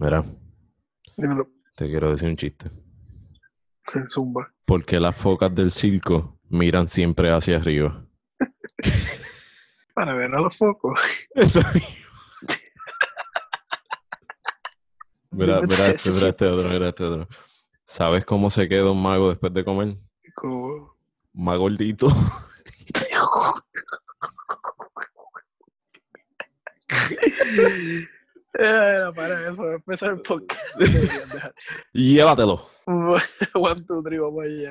Mira, Dímelo, te quiero decir un chiste. Zumba. Porque las focas del circo miran siempre hacia arriba. Para ver a los focos. Eso. Mira, mira este, mira este otro, mira este otro. ¿Sabes cómo se queda un mago después de comer? Como... Más gordito. Eh, para eso, empezar el podcast. Llévatelo. One, two, three, vamos allá.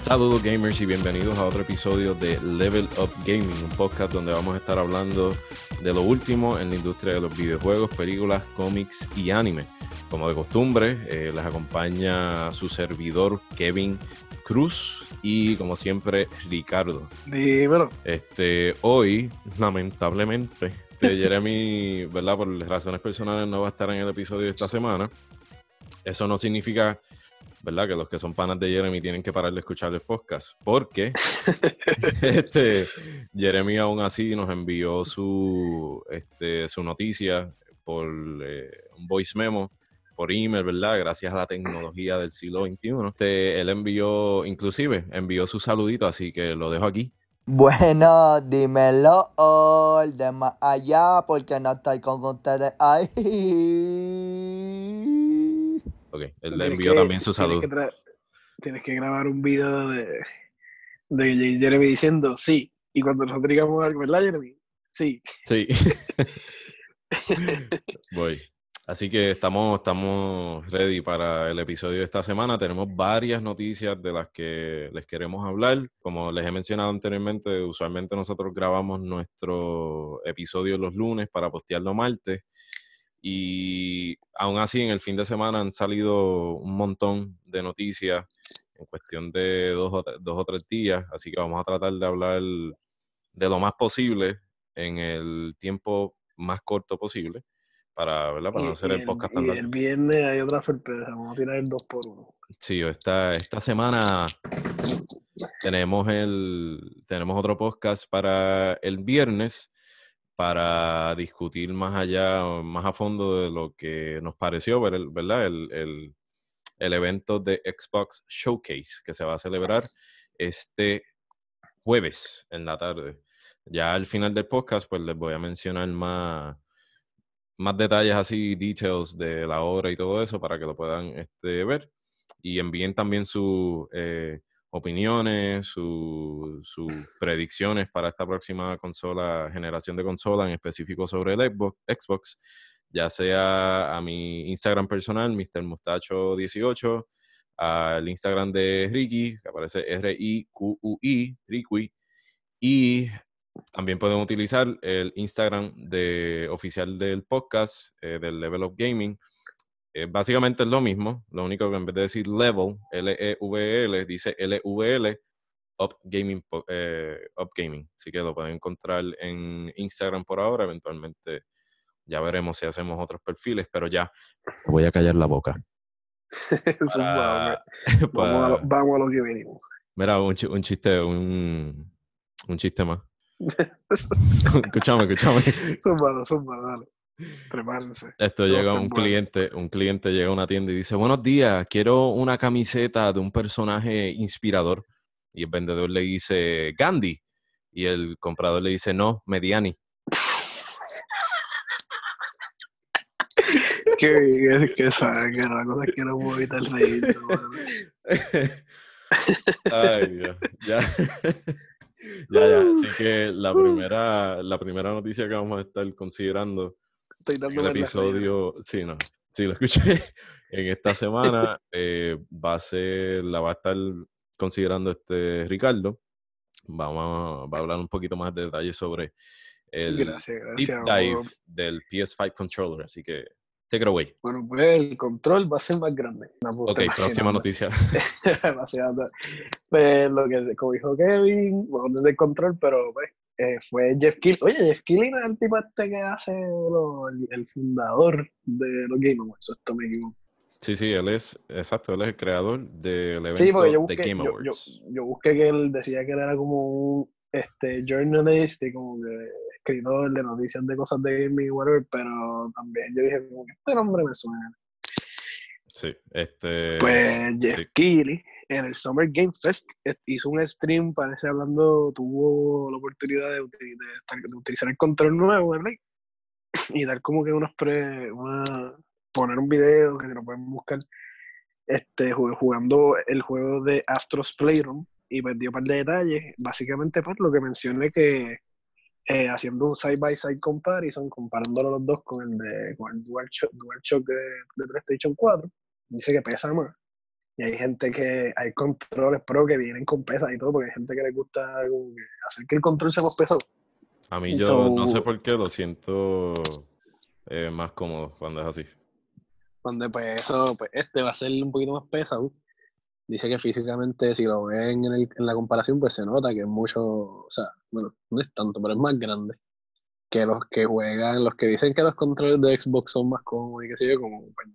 Saludos gamers y bienvenidos a otro episodio de Level Up Gaming, un podcast donde vamos a estar hablando de lo último en la industria de los videojuegos, películas, cómics y anime. Como de costumbre, eh, les acompaña su servidor Kevin Cruz y como siempre Ricardo. Dímelo. Este, hoy, lamentablemente, Jeremy, ¿verdad? Por razones personales no va a estar en el episodio de esta semana. Eso no significa, ¿verdad? Que los que son panas de Jeremy tienen que parar de escuchar el podcast. Porque este, Jeremy aún así nos envió su, este, su noticia por eh, un voice memo por email, ¿verdad? Gracias a la tecnología del siglo XXI. Este, él envió, inclusive, envió su saludito, así que lo dejo aquí. Bueno, dímelo all de más allá porque no estoy con ustedes ahí. Ok, él le Tienes envió que- también su tienes saludo. que tra- Tienes que grabar un video de, de Jeremy diciendo sí. Y cuando nosotros digamos algo, ¿verdad, Jeremy? Sí. Sí. Voy. Así que estamos, estamos ready para el episodio de esta semana. Tenemos varias noticias de las que les queremos hablar. Como les he mencionado anteriormente, usualmente nosotros grabamos nuestro episodio los lunes para postearlo martes. Y aún así, en el fin de semana han salido un montón de noticias en cuestión de dos o, tre- dos o tres días. Así que vamos a tratar de hablar de lo más posible en el tiempo más corto posible para, ¿verdad? para Y- no hacer el podcast tan y largo. el viernes hay otra sorpresa. Vamos a tirar el 2 por 1 Sí, esta, esta semana tenemos el tenemos otro podcast para el viernes para discutir más allá, más a fondo de lo que nos pareció, ¿verdad? El, el- el evento de Xbox Showcase que se va a celebrar este jueves en la tarde. Ya al final del podcast, pues les voy a mencionar más, más detalles así, details de la obra y todo eso para que lo puedan este, ver. Y envíen también sus eh, opiniones, su- sus predicciones para esta próxima consola, generación de consola, en específico sobre el Xbox, ya sea a mi Instagram personal, Mr. Mustacho18, al Instagram de Ricky, que aparece R-I-Q-U-I, Ricky, y también pueden utilizar el Instagram de, oficial del podcast, eh, del Level Up Gaming. Eh, básicamente es lo mismo, lo único que en vez de decir level, L-E-V-L, dice L-V-L, Up Gaming, eh, Up Gaming. Así que lo pueden encontrar en Instagram por ahora, eventualmente ya veremos si hacemos otros perfiles, pero ya voy a callar la boca. Hombre. para- Vamos, a lo, vamos a lo que venimos. Mira, un, un chiste, un, un chiste más. escúchame, escúchame. Zumba, zumba, dale. Prepárense. Esto llega un cliente, un cliente llega a una tienda y dice, buenos días, quiero una camiseta de un personaje inspirador. Y el vendedor le dice, Gandhi. Y el comprador le dice, no, Mediani. Que, que, que sabe que la cosa que no puedo evitar reír. Ay, Dios. Ya. ya, ya. Así que la primera, la primera noticia que vamos a estar considerando Estoy el dándome la episodio, sí, no, sí, lo escuché en esta semana, eh, va a ser, la va a estar considerando este Ricardo. Vamos a, va a hablar un poquito más de detalles sobre el Gracias, deep gracias. dive Vamos- del PS5 controller, así que take it away. Bueno, pues el control va a ser más grande. No, pues, Ok, próxima noticia. Pues lo que como dijo Kevin, bueno, no es del control, pero pues, eh, fue Jeff Kill. Oye, Jeff no es el tipo este que hace lo- el, el fundador de los Game Awards, esto me equivoco. Sí, sí, él es, exacto, él es el creador del evento Sí, porque yo de busqué, Game yo, Awards. yo- yo busqué que él decía que él era como un este, journalist y como que escritor de noticias de cosas de gaming y whatever, pero también yo dije, como que este nombre me suena. Sí, este... Pues Jeff sí. Keighley en el Summer Game Fest eh, hizo un stream, parece hablando, tuvo la oportunidad de, de estar- de utilizar el control nuevo de Play y dar como que unos pre, una, poner un video que se lo pueden buscar este, ju- jugando el juego de Astros Playroom y dio un par de detalles. Básicamente, pues lo que mencioné que eh, haciendo un side by side comparison, comparándolo los dos con el de con el DualShock, DualShock de, de PlayStation 4, dice que pesa más. Y hay gente que, hay controles pro que vienen con pesas y todo, porque hay gente que le gusta como que hacer que el control sea más pesado. A mí yo So- no sé por qué lo siento eh, más cómodo cuando es así. donde pues eso, pues este va a ser un poquito más pesado. Dice que físicamente, si lo ven en, el- en la comparación, pues se nota que es mucho, o sea, bueno, no es tanto, pero es más grande que los que juegan, los que dicen que los controles de Xbox son más cómodos y qué sé yo, como pues,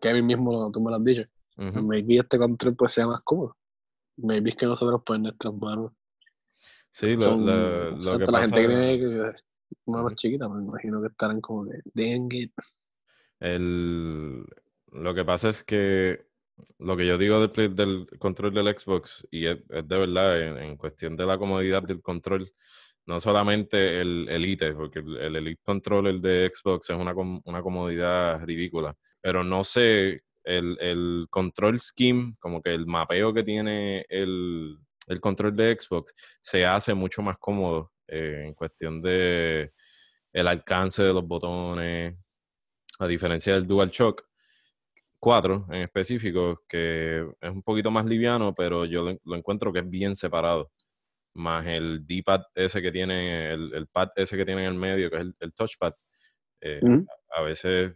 Kevin mismo, tú me lo has dicho. Maybe este control pues sea más cómodo. Maybe es que nosotros pues en nuestras manos Sí, lo, son, lo- lo que la pasa... gente que tiene que- manos chiquitas, me imagino que estarán como de, dang it. El, lo que pasa es que lo que yo digo del, play- del control del Xbox, y es, es de verdad, en, en cuestión de la comodidad del control, no solamente el Elite, porque el, el Elite Controller de Xbox es una, com- una comodidad ridícula, pero no sé, el, el control scheme, como que el mapeo que tiene el, el control de Xbox, se hace mucho más cómodo eh, en cuestión de el alcance de los botones, a diferencia del DualShock 4 en específico, que es un poquito más liviano, pero yo lo, lo encuentro que es bien separado. Más el D-pad ese que tiene, el, el pad ese que tiene en el medio, que es el, el touchpad, eh, a veces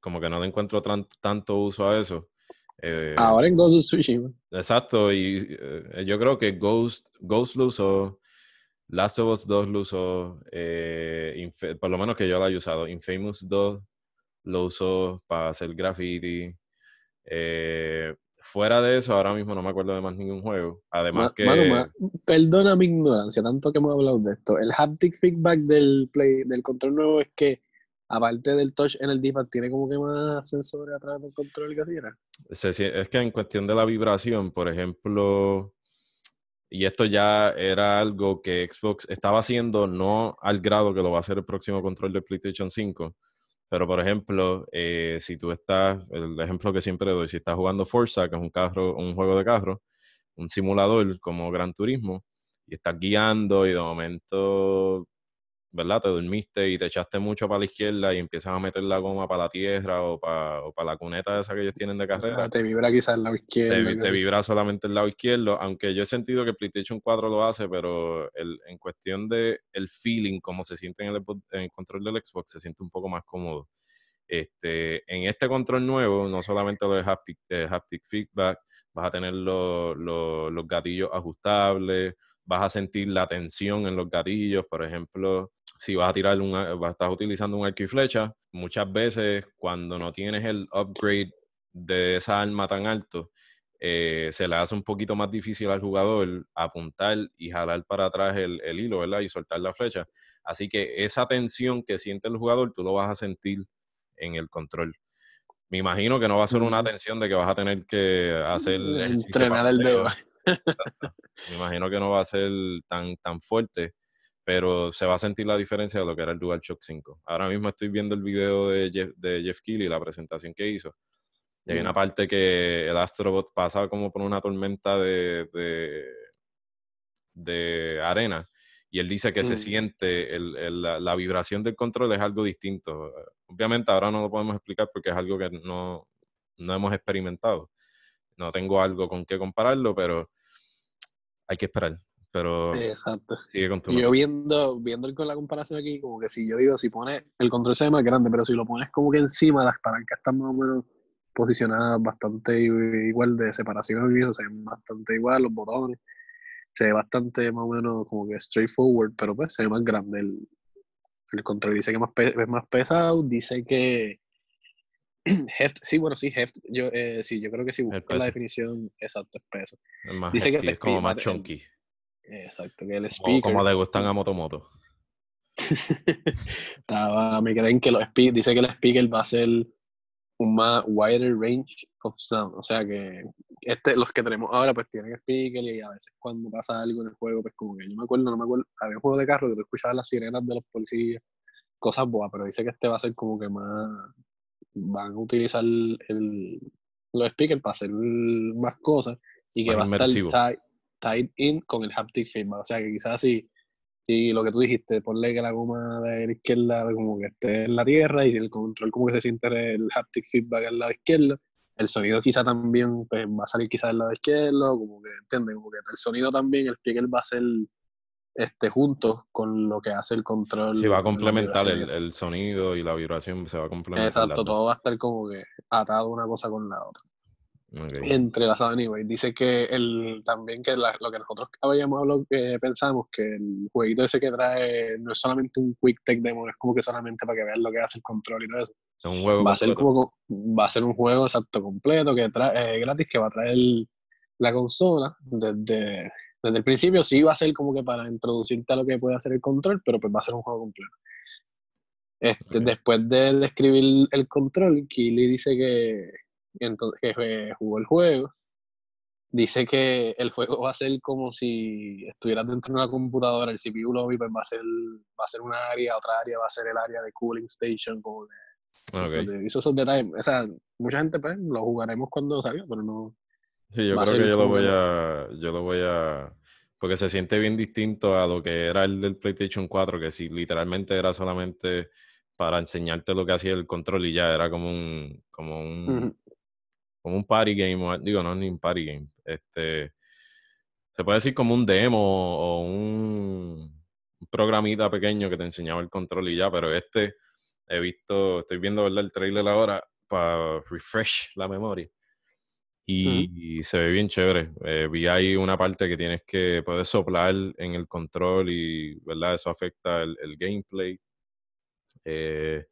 como que no le encuentro tan- tanto uso a eso. Eh, Ahora en Ghost of Tsushima. Exacto, y eh, yo creo que Ghost, Ghost lo usó, Last of Us 2 lo usó, eh, por lo menos que yo lo haya usado, Infamous 2 lo usó para hacer graffiti. Eh, fuera de eso, ahora mismo no me acuerdo de más ningún juego. Además Ma- que... ma- perdona mi ignorancia, tanto que hemos hablado de esto. El haptic feedback del play del control nuevo es que, aparte del touch en el D-pad, tiene como que más sensores atrás del control se sie- es que en cuestión de la vibración, por ejemplo, y esto ya era algo que Xbox estaba haciendo, no al grado que lo va a hacer el próximo control de PlayStation 5, pero por ejemplo, eh, si tú estás, el ejemplo que siempre doy, si estás jugando Forza, que es un carro, un juego de carro, un simulador como Gran Turismo, y estás guiando y de momento, ¿verdad? Te dormiste y te echaste mucho para la izquierda y empiezas a meter la goma para la tierra o para, o para la cuneta esa que ellos tienen de carrera Ah, te vibra quizás el lado izquierdo. te, sí. vibra solamente el lado izquierdo, aunque yo he sentido que PlayStation 4 lo hace, pero el, en cuestión de el feeling, como se siente en el, Xbox- en el control del Xbox, se siente un poco más cómodo. Este, en este control nuevo, no solamente lo de haptic, eh, haptic feedback, vas a tener lo- lo- los gatillos ajustables, vas a sentir la tensión en los gatillos, por ejemplo, si vas a tirar un, estás utilizando un arco y flecha, muchas veces cuando no tienes el upgrade de esa arma tan alto, eh, se le hace un poquito más difícil al jugador apuntar y jalar para atrás el, el hilo, ¿verdad? Y soltar la flecha. Así que esa tensión que siente el jugador, tú lo vas a sentir en el control. Me imagino que no va a ser una tensión de que vas a tener que hacer Entrenar el dedo. Me imagino que no va a ser tan, tan fuerte, pero se va a sentir la diferencia de lo que era el DualShock 5. Ahora mismo estoy viendo el video de Jeff, de Jeff Keighley, la presentación que hizo. Y hay una parte que el Astrobot pasa como por una tormenta de, de, de arena. Y él dice que se Mm. siente, el- el- la, la vibración del control es algo distinto. Obviamente ahora no lo podemos explicar porque es algo que no, no hemos experimentado. No tengo algo con qué compararlo, pero hay que esperar. Pero Exacto. sigue con tu Y yo viendo, viendo con la comparación aquí, como que si yo digo, si pones, el control se ve más grande, pero si lo pones como que encima, las palancas están más o menos posicionadas bastante igual de separación eso, se ven bastante igual, los botones, se ve bastante más o menos como que straightforward, pero pues se ve más grande el, el control. Dice que más es más pesado, dice que heft, sí, bueno, sí, heft, yo, eh, sí, yo creo que sí, El busca la definición exacta, es peso. Es más Dice que hefty, es como más el- chunky. Exacto, que el speaker. como le gustan a Motomoto. Estaba, me quedé en que los dice que el speaker va a ser un más wider range of sound. O sea que este, los que tenemos ahora pues tienen speaker y a veces cuando pasa algo en el juego, pues como que yo me acuerdo, no me acuerdo, había un juego de carro que tú escuchabas las sirenas de los policías, cosas boas, pero dice que este va a ser como que más, van a utilizar el, los speakers para hacer más cosas y que Más va a estar tied, in con el haptic feedback. O sea que quizás si si lo que tú dijiste, ponle que la goma de la izquierda como que esté en la tierra y si el control como que se siente el haptic feedback al lado izquierdo, el sonido quizá también pues, va a salir quizás del lado izquierdo, como que, ¿entiendes? Como que el sonido también, el speaker va a ser este, junto con lo que hace el control. Sí, va a complementar el, el sonido y la vibración, se va a complementar. Exacto, todo va a estar como que atado una cosa con la otra. Ok. entrelazado anyway. Dice que el, también que la- lo que nosotros habíamos hablado, que pensamos que el jueguito ese que trae no es solamente un quick tech demo, es como que solamente para que vean lo que hace el control y todo eso. Es un juego Va a ser como va a ser un juego exacto completo que trae eh, gratis que va a traer la consola desde, desde el principio sí va a ser como que para introducirte a lo que puede hacer el control, pero pues va a ser un juego completo. Este. Después de describir el control, Kili dice que, entonces, que jugó el juego. Dice que el juego va a ser como si estuvieras dentro de una computadora, el CPU lobby pues va a ser va a ser una área, otra área va a ser el área de cooling station, como que Ok. pues, hizo esos detalles. O sea, mucha gente pues lo jugaremos cuando salga, pero no. Sí, yo creo que yo lo voy a, yo lo voy a, porque se siente bien distinto a lo que era el del PlayStation 4, que si literalmente era solamente para enseñarte lo que hacía el control y ya era como un, como un. Como un party game, o- digo, no es ni un party game, este, se puede decir como un demo o un, un programita pequeño que te enseñaba el control y ya, pero este he visto, estoy viendo ¿verdad? el trailer ahora para refresh la memoria y, se ve bien chévere. Eh, vi ahí una parte que tienes que, puedes soplar en el control y, ¿verdad? Eso afecta el, el gameplay. Eh,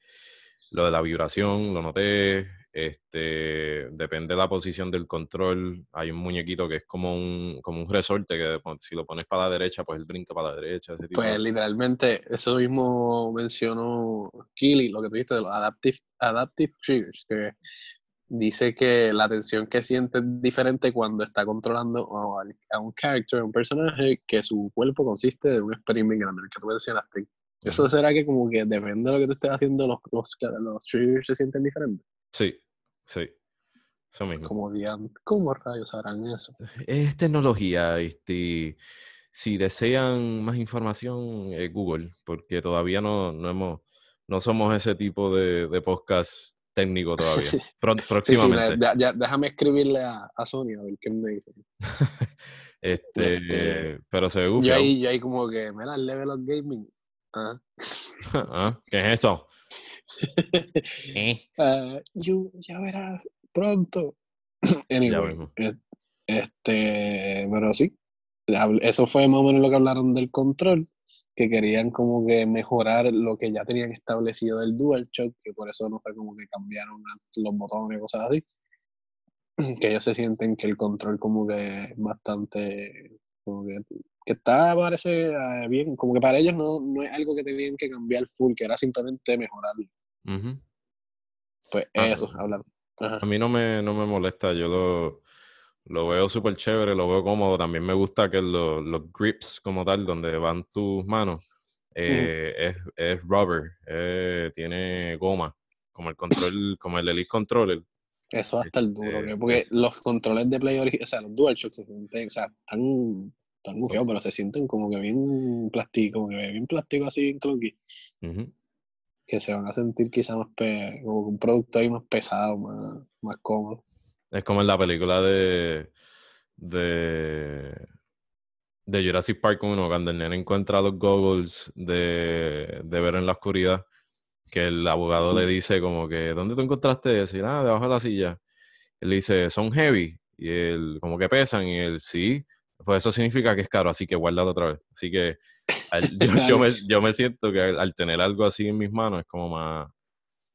lo de la vibración, lo noté. Este, depende de la posición del control. Hay un muñequito que es como un, como un resorte que si lo pones para la derecha, pues él brinca para la derecha. Ese tipo de- Pues literalmente, eso mismo mencionó Kili, lo que tú dijiste de los adaptive, adaptive triggers, que dice que la tensión que siente es diferente cuando está controlando a, un character, a un personaje, que su cuerpo consiste de un experiment grande, el que tú mencionaste. ¿Eso será que como que depende de lo que tú estés haciendo, los, los, los triggers se sienten diferentes? Sí, sí. Eso mismo. Como ¿cómo rayos harán eso? Es tecnología, este, si desean más información, eh, Google, porque todavía no, no hemos, no somos ese tipo de, de podcast técnico todavía. Pro- Sí, sí, próximamente. ya- ya- déjame escribirle a, a Sony a ver qué me dice. este, este, pero se ve Yo ahí, yo ahí como que, mira, el level of gaming. Ah. Ah, ¿Qué es eso? Eh, Ah, you- ya verás pronto. Anyway, es- este, pero sí, eso fue más o menos lo que hablaron del control, que querían como que mejorar lo que ya tenían establecido del DualShock, que por eso no fue como que cambiaron los botones y cosas así. Que ellos se sienten que el control como que es bastante, como que, que está, parece eh, bien, como que para ellos no, no es algo que tenían que cambiar full, que era simplemente mejorarlo. Ujú. Pues Ah, eso, hablar. Ajá. A mí no me, no me molesta, yo lo, lo veo súper chévere, lo veo cómodo. También me gusta que lo- los grips como tal, donde van tus manos, eh, es, es rubber, eh, tiene goma, como el control, como el Elite Controller. Eso va a estar duro, Este, que- porque es- los controles de Play original, o sea, los DualShock se sienten, o sea, están, están pero se sienten como que bien plástico, como que bien plástico así, bien clunky. Que se van a sentir quizás más, como un producto ahí más pesado, más, más cómodo. Es como en la película de, de, de Jurassic Park 1, cuando el nene encuentra los goggles de, de ver en la oscuridad, que el abogado Sí. le dice como que, ¿dónde tú encontraste eso? Y nada, debajo de la silla. Él dice, son heavy, y él, como que pesan, y él, sí, pues eso significa que es caro, así que guárdalo otra vez. Así que al- yo, yo me, yo me siento que al, al tener algo así en mis manos es como más,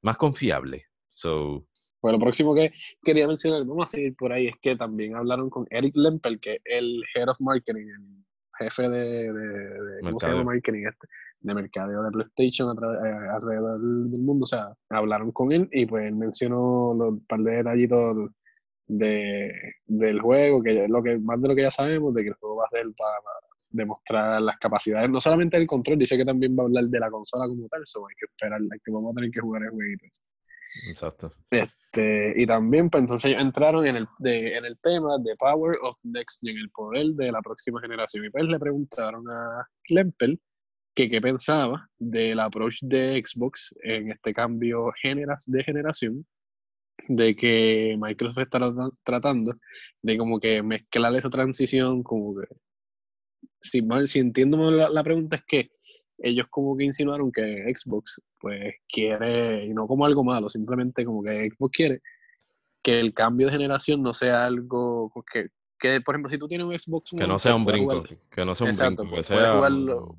más confiable. So, Bueno, lo próximo que quería mencionar, vamos a seguir por ahí, es que también hablaron con Eric Lempel, que es el Head of Marketing, el jefe de, de, ¿cómo se llama marketing este? de mercadeo de PlayStation eh, alrededor del mundo. O sea, hablaron con él y pues él mencionó un par de detallitos de, del juego, que es lo que, más de lo que ya sabemos, de que el juego va a ser para demostrar las capacidades, no solamente del control, dice que también va a hablar de la consola como tal, eso hay que esperar, hay que vamos a tener que jugar el jueguito. Exacto. Este, y también, pues entonces ellos entraron en el, de, en el tema de Power of Next Gen, el poder de la próxima generación. Y pues le preguntaron a Klempel que qué pensaba del approach de Xbox en este cambio generas, de generación, de que Microsoft está tratando de como que mezclar esa transición, como que, si, si entiendo la, la pregunta es que ellos como que insinuaron que Xbox pues quiere, y no como algo malo, simplemente como que Xbox quiere que el cambio de generación no sea algo que, que por ejemplo, si tú tienes un Xbox que no sea un brinco, que no sea un brinco, que puedes, jugar,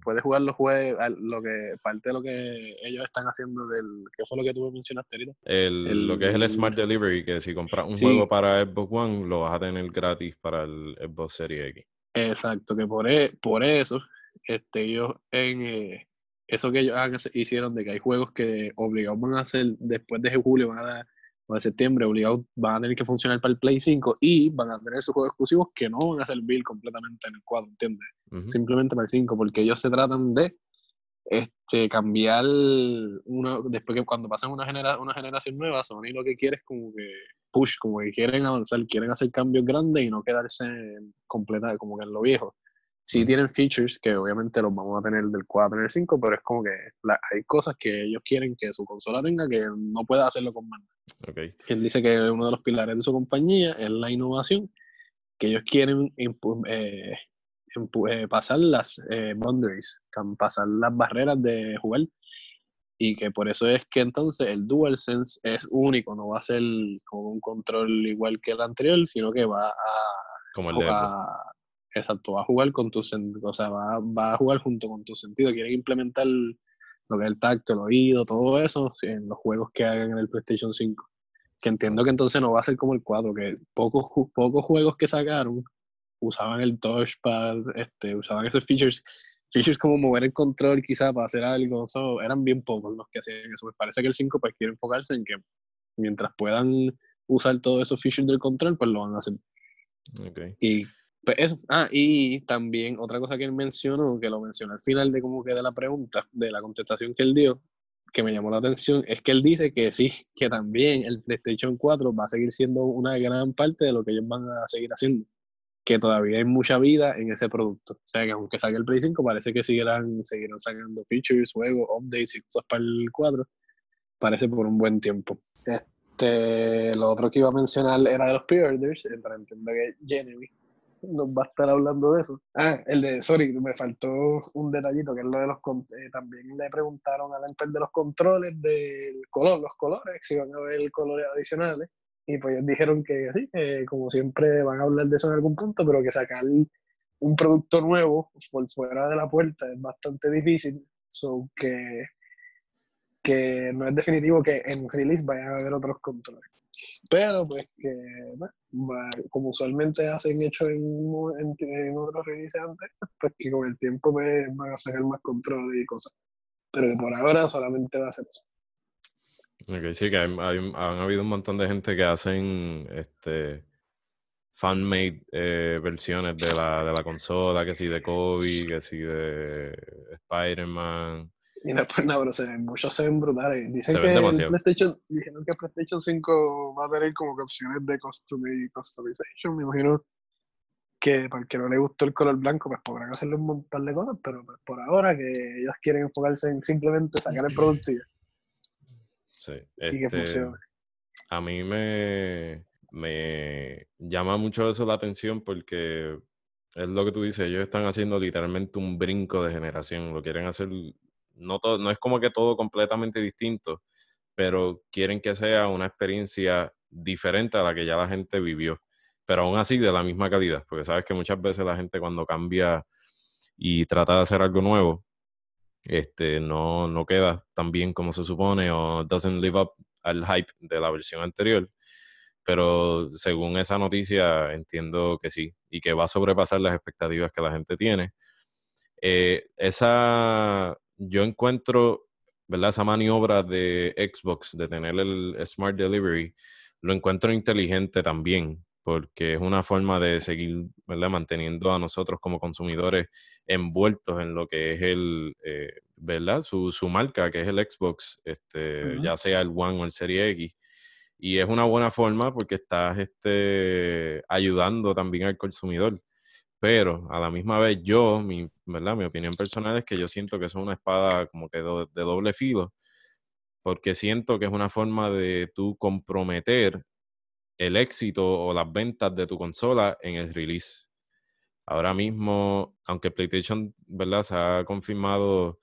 puedes jugar los juegos, lo que parte de lo que ellos están haciendo del, ¿qué fue lo que tú mencionaste ahorita? El, lo que es el Smart Delivery, que si compras un juego para Xbox One, lo vas a tener gratis para el Xbox Series X. Exacto, que por, e, por eso este, ellos en eh, eso que ellos hicieron de que hay juegos que obligados van a hacer después de julio, van a dar, o de septiembre, obligados van a tener que funcionar para el Play 5 y van a tener sus juegos exclusivos que no van a servir completamente en el 4, ¿entiendes? Simplemente para el 5, porque ellos se tratan de este, cambiar uno, después que cuando pasan una, genera, una generación nueva, Sony lo que quiere es como que push, como que quieren avanzar, quieren hacer cambios grandes y no quedarse completa, como que en lo viejo sí tienen features que obviamente los vamos a tener del 4 en el 5, pero es como que hay cosas que ellos quieren que su consola tenga que no pueda hacerlo con mano. Okay. Él dice que uno de los pilares de su compañía es la innovación, que ellos quieren eh, eh, pasar las eh, boundaries, pasar las barreras de jugar. Y que por eso es que entonces el DualSense es único, no va a ser como un control igual que el anterior, sino que va a, como el de Exacto, va a jugar con tu o sea, va, va, a jugar junto con tu sentido. Quieren implementar lo que es el tacto, el oído, todo eso en los juegos que hagan en el PlayStation 5. Que entiendo que entonces no va a ser como el 4, que pocos, pocos juegos que sacaron usaban el touchpad, este, usaban esos features, features como mover el control quizá para hacer algo, eran bien pocos los que hacían eso. Me parece que el 5 pues quiere enfocarse en que mientras puedan usar todos esos features del control, pues lo van a hacer. Okay. Y pues eso. Ah, y también otra cosa que él mencionó, que lo mencionó al final de como que de la pregunta, de la contestación que él dio, que me llamó la atención, es que él dice que sí, que también el PlayStation 4 va a seguir siendo una gran parte de lo que ellos van a seguir haciendo. Que todavía hay mucha vida en ese producto. O sea que aunque salga el Play 5, parece que seguirán, seguirán sacando features, juegos, updates y cosas para el 4. Parece por un buen tiempo. Este, lo otro que iba a mencionar era de los pre-orders, para entender que Genevieve nos va a estar hablando de eso. Ah, el de, sorry, me faltó un detallito, que es lo de los, eh, también le preguntaron a la empresa de los controles del color, los colores, si van a haber colores adicionales, y pues ellos dijeron que sí, como siempre van a hablar de eso en algún punto, pero que sacar un producto nuevo por fuera de la puerta es bastante difícil, so que, que no es definitivo que en release vayan a haber otros controles. Pero pues que, como usualmente hacen hecho en, en, otros releases antes, pues que con el tiempo pues, van a sacar más control y cosas. Pero que por ahora solamente va a ser eso. Ok, sí, que hay, han habido un montón de gente que hacen este fan-made eh, versiones de la, de la consola, que sí de Kobe, que sí de Spider-Man. Y no pues nada, pero se ven, muchos se ven brutales. Dicen que PlayStation, dijeron que PlayStation 5 va a tener como que opciones de customization. Me imagino que para el que no le gustó el color blanco, pues podrán hacerle un montón de cosas, pero pues, por ahora que ellos quieren enfocarse en simplemente sacar el producto y, sí, y que este, funcione. A mí me, me llama mucho eso la atención porque es lo que tú dices, ellos están haciendo literalmente un brinco de generación, lo quieren hacer no, no es como que todo completamente distinto, pero quieren que sea una experiencia diferente a la que ya la gente vivió, pero aún así de la misma calidad, porque sabes que muchas veces la gente cuando cambia y trata de hacer algo nuevo, este, no, no queda tan bien como se supone o doesn't live up al hype de la versión anterior. Pero según esa noticia, entiendo que sí, y que va a sobrepasar las expectativas que la gente tiene. Eh, esa, yo encuentro, ¿verdad? Esa maniobra de Xbox de tener el Smart Delivery, lo encuentro inteligente también, porque es una forma de seguir ¿verdad? manteniendo a nosotros como consumidores envueltos en lo que es el, eh, ¿verdad? Su, su, marca, que es el Xbox, este, ya sea el One o el Serie X. Y es una buena forma porque estás este, ayudando también al consumidor. Pero a la misma vez yo, mi, ¿verdad? mi opinión personal es que yo siento que es una espada como que de doble filo, porque siento que es una forma de tú comprometer el éxito o las ventas de tu consola en el release. Ahora mismo, aunque PlayStation, ¿verdad? Se ha confirmado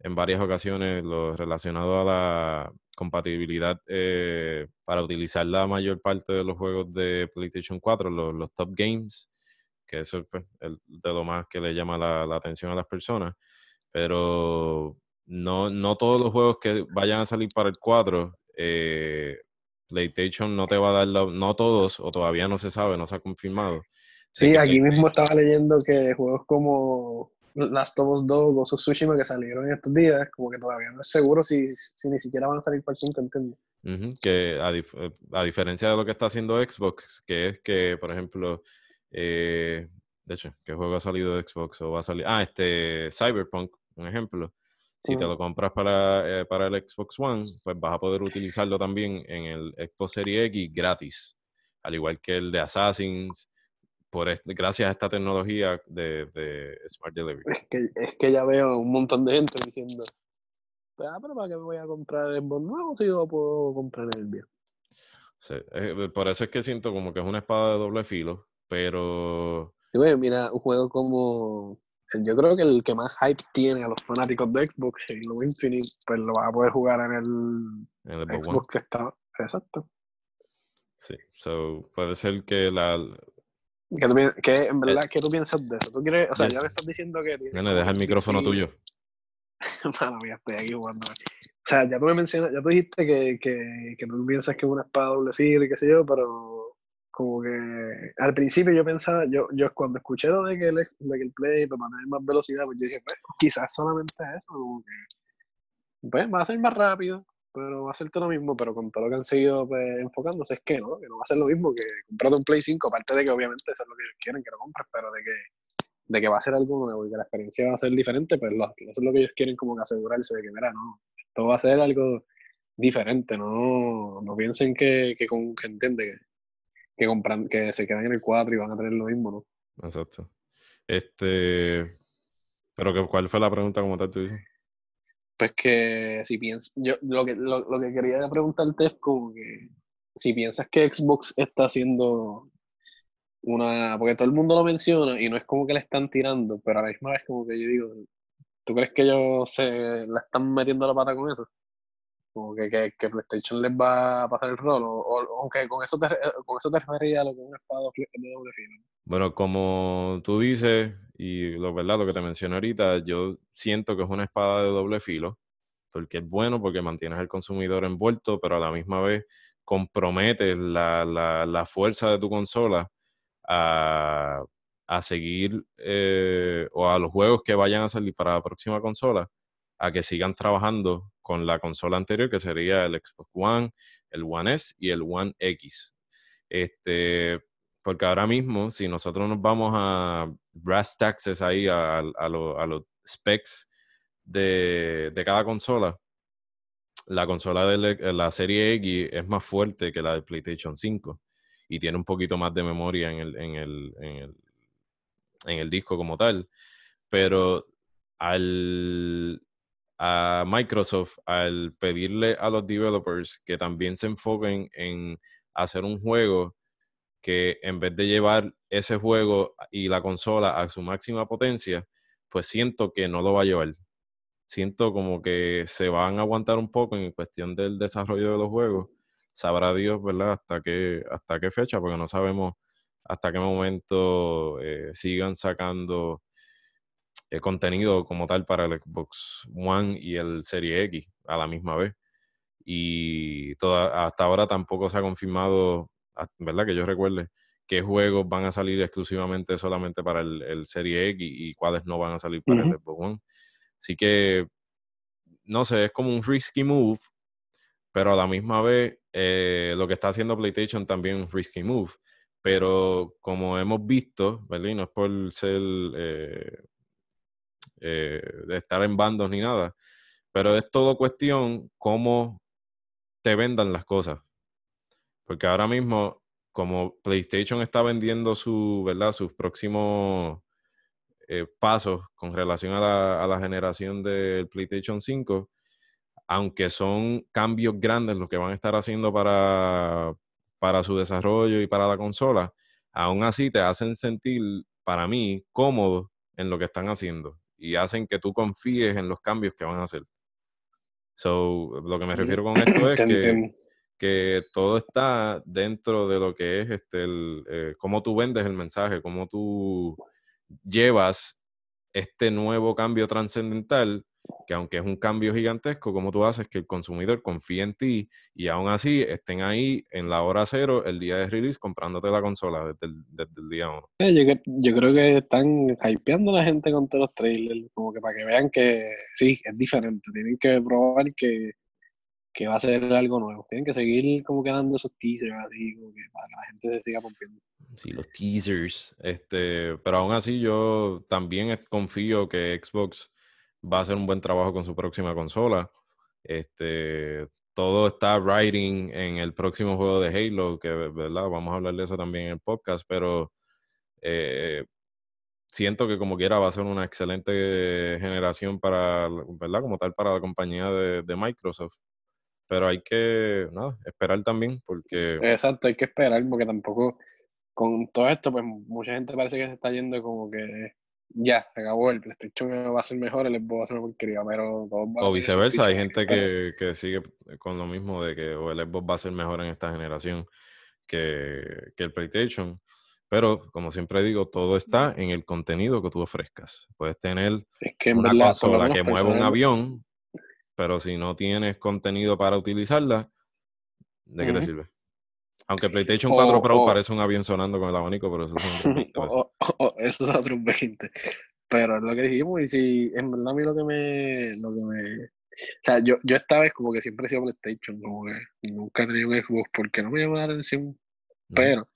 en varias ocasiones lo relacionado a la compatibilidad eh, para utilizar la mayor parte de los juegos de PlayStation 4, los, top games, que eso es pues, de lo más que le llama la, atención a las personas. Pero no, no todos los juegos que vayan a salir para el 4 eh, PlayStation no te va a dar, no todos, o todavía no se sabe, no se ha confirmado. Sí, aquí mismo estaba leyendo que juegos como Last of Us 2, Ghost of Tsushima que salieron en estos días, como que todavía no es seguro si, si ni siquiera van a salir para el 5, entiendo. que a, diferencia de lo que está haciendo Xbox, que es que, por ejemplo, eh, de hecho, ¿qué juego ha salido de Xbox o va a salir? Ah, este Cyberpunk, un ejemplo. Si te lo compras para, eh, para el Xbox One, pues vas a poder utilizarlo también en el Xbox Series X gratis. Al igual que el de Assassins, por gracias a esta tecnología de, de Smart Delivery. Es que, es que ya veo un montón de gente diciendo, ah, pero ¿para qué me voy a comprar el Xbox nuevo si yo puedo comprar el viejo? Sí, eh, por eso es que siento como que es una espada de doble filo, pero... mira, un juego como yo creo que el que más hype tiene a los fanáticos de Xbox, Halo Infinite, pues lo vas a poder jugar en el, Xbox que está. Exacto. Sí, so puede ser que la. ¿Qué, en verdad, ¿qué tú piensas de eso? ¿Tú quieres, o sea, ya me estás diciendo que. Nene, deja el micrófono tuyo. Mano mía, estoy aquí jugando. O sea, ya tú me mencionas, ya tú dijiste que, que, que tú piensas que es una espada doble filo y qué sé yo, pero como que al principio yo pensaba, yo, yo cuando escuché lo de que el, de que el Play para tener más velocidad, pues yo dije, pues, quizás solamente eso, como que, pues va a ser más rápido, pero va a ser todo lo mismo, pero con todo lo que han seguido pues, enfocándose es que no, que no va a ser lo mismo que comprarte un Play 5, aparte de que obviamente eso es lo que ellos quieren que lo compres, pero de que, de que va a ser algo nuevo y que la experiencia va a ser diferente, pues lo, eso es lo que ellos quieren como que asegurarse de que, mira, no, esto va a ser algo diferente, no, no piensen que, que, con, que entiende que que compran, que se quedan en el cuadro y van a tener lo mismo, ¿no? Exacto. Este, pero que, ¿cuál fue la pregunta como tal tú dices? Pues que si piensas, yo lo que, lo, que quería preguntarte es como que si piensas que Xbox está haciendo una, porque todo el mundo lo menciona y no es como que le están tirando, pero a la misma vez como que yo digo, ¿tú crees que ellos se la están metiendo la pata con eso? Como que, que, PlayStation les va a pasar el rol, o, aunque con eso te, con eso te refería a lo que es un espada de doble filo. Bueno, como tú dices, y lo verdad, lo que te mencioné ahorita, yo siento que es una espada de doble filo, porque es bueno, porque mantienes al consumidor envuelto, pero a la misma vez comprometes la, la, la fuerza de tu consola a, a seguir eh, o a los juegos que vayan a salir para la próxima consola a que sigan trabajando con la consola anterior, que sería el Xbox One, el One S y el One X. Este, porque ahora mismo, si nosotros nos vamos a brass taxes ahí, a, a, los specs de, de, cada consola, la consola de la serie X es más fuerte que la de PlayStation 5 y tiene un poquito más de memoria en el, en el, en el, en el disco como tal. Pero al a Microsoft al pedirle a los developers que también se enfoquen en hacer un juego que en vez de llevar ese juego y la consola a su máxima potencia, pues siento que no lo va a llevar. Siento como que se van a aguantar un poco en cuestión del desarrollo de los juegos. Sabrá Dios, ¿verdad? Hasta qué, hasta qué fecha, porque no sabemos hasta qué momento eh, sigan sacando eh, contenido como tal para el Xbox One y el Serie X a la misma vez. y toda, hasta ahora tampoco se ha confirmado, ¿verdad? Que yo recuerde qué juegos van a salir exclusivamente solamente para el, Serie X y, cuáles no van a salir para el Xbox One. Así que, no sé, es como un risky move, pero a la misma vez eh, lo que está haciendo PlayStation también es un risky move. Pero como hemos visto, ¿verdad? no es por ser eh, eh, de estar en bandos ni nada, pero es todo cuestión cómo te vendan las cosas. Porque ahora mismo, como PlayStation está vendiendo su, ¿verdad? sus próximos eh, pasos con relación a la, a la generación del PlayStation 5, aunque son cambios grandes los que van a estar haciendo para, para su desarrollo y para la consola, aún así te hacen sentir, para mí, cómodo en lo que están haciendo y hacen que tú confíes en los cambios que van a hacer. So, lo que me refiero con esto es que, que todo está dentro de lo que es este, el, eh, cómo tú vendes el mensaje, cómo tú llevas este nuevo cambio trascendental que aunque es un cambio gigantesco, como tú haces que el consumidor confíe en ti y aún así estén ahí en la hora cero, el día de release, comprándote la consola desde el, día uno. Eh, yo, yo, creo que están hypeando a la gente con todos los trailers, como que para que vean que sí, es diferente, tienen que probar que, que va a ser algo nuevo, tienen que seguir como que dando esos teasers así, como que para que la gente se siga pompiendo. Sí, los teasers, este, pero aún así yo también confío que Xbox va a hacer un buen trabajo con su próxima consola. Este, todo está writing en el próximo juego de Halo, que verdad, vamos a hablar de eso también en el podcast, pero eh, siento que como quiera va a ser una excelente generación para, ¿verdad? Como tal para la compañía de, Microsoft. Pero hay que, esperar también porque... Exacto, hay que esperar porque tampoco con todo esto, pues mucha gente parece que se está yendo como que ya, se acabó, el PlayStation va a ser mejor, el Xbox va a ser una porquería, pero O viceversa, hay gente que, que, sigue con lo mismo de que el Xbox va a ser mejor en esta generación que, que el PlayStation. Pero, como siempre digo, todo está en el contenido que tú ofrezcas. Puedes tener una consola que mueva un avión, pero si no tienes contenido para utilizarla, ¿de qué te sirve? Aunque PlayStation 4 Pro parece un avión sonando con el abanico, pero eso es un 20. eso es otro 20. Pero es lo que dijimos, y si en verdad a mí lo que me. Lo que me o sea, yo, yo esta vez como que siempre he sido PlayStation, como que nunca he tenido un Xbox porque no me llama la atención. Pero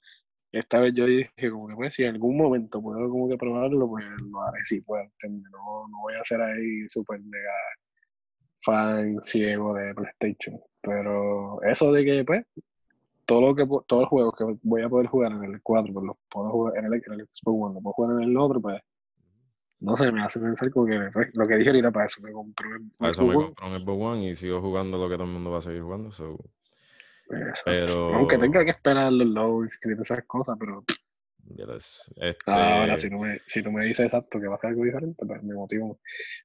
esta vez yo dije como que pues si en algún momento puedo como que probarlo, pues lo haré si puedo, No, no voy a ser ahí súper mega fan ciego de PlayStation. Pero eso de que pues todo lo que todos los juegos que voy a poder jugar en el 4, pues los puedo jugar en el, en el Xbox One, los puedo jugar en el otro, pues no sé, me hace pensar como que pues, lo que dije ahorita para eso me compré para eso me compré un Xbox One y sigo jugando lo que todo el mundo va a seguir jugando. Pero... Aunque tenga que esperar los loads y esas cosas, pero este... Ahora, si, no me, si tú me dices exacto que va a ser algo diferente, pues me motivo.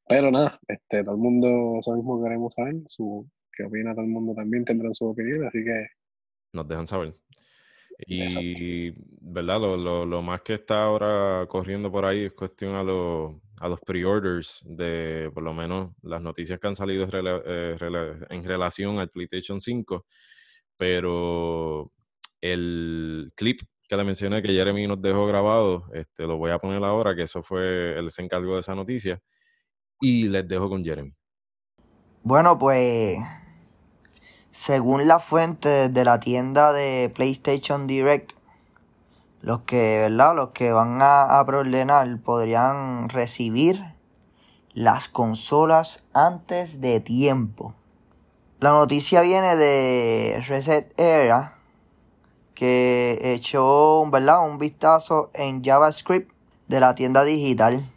Pero nada, este, todo el mundo, eso mismo queremos saber, su, qué opina todo el mundo también, tendrán su opinión, así que nos dejan saber. Y, ¿verdad? Lo, lo, más que está ahora corriendo por ahí es cuestión a, a los pre-orders de, por lo menos, las noticias que han salido eh, en relación al PlayStation 5. Pero el clip que le mencioné que Jeremy nos dejó grabado, este, lo voy a poner ahora, que eso fue, él se encargó de esa noticia. Y les dejo con Jeremy. Bueno, pues según la fuente de la tienda de PlayStation Direct, los que, ¿verdad? Los que van a, a podrían recibir las consolas antes de tiempo. La noticia viene de Reset Era, que echó ¿verdad? un vistazo en JavaScript de la tienda digital.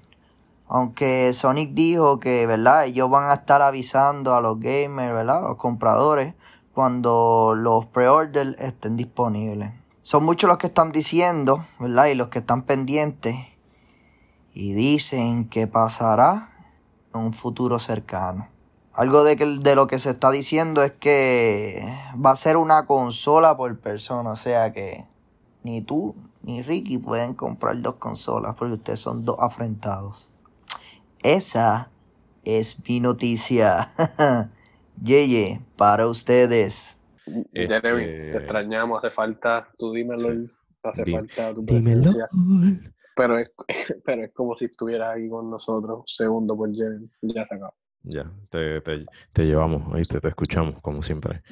Aunque Sonic dijo que ¿verdad? ellos van a estar avisando a los gamers, ¿verdad? los compradores, cuando los pre-orders estén disponibles. Son muchos los que están diciendo, ¿verdad? Y los que están pendientes y dicen que pasará en un futuro cercano. Algo de, que, de lo que se está diciendo es que va a ser una consola por persona, o sea que ni tú ni Ricky pueden comprar dos consolas porque ustedes son dos afrentados. Esa es mi noticia. Yeye, para ustedes. Jeremy, Este, te extrañamos, hace falta, tú dímelo, Sí. hace falta tu Dímelo. presencia. Pero es, pero es como si estuvieras aquí con nosotros, segundo por Jeremy, ya se acabó. Ya, te, te- te llevamos, ¿oíste? Te escuchamos, como siempre.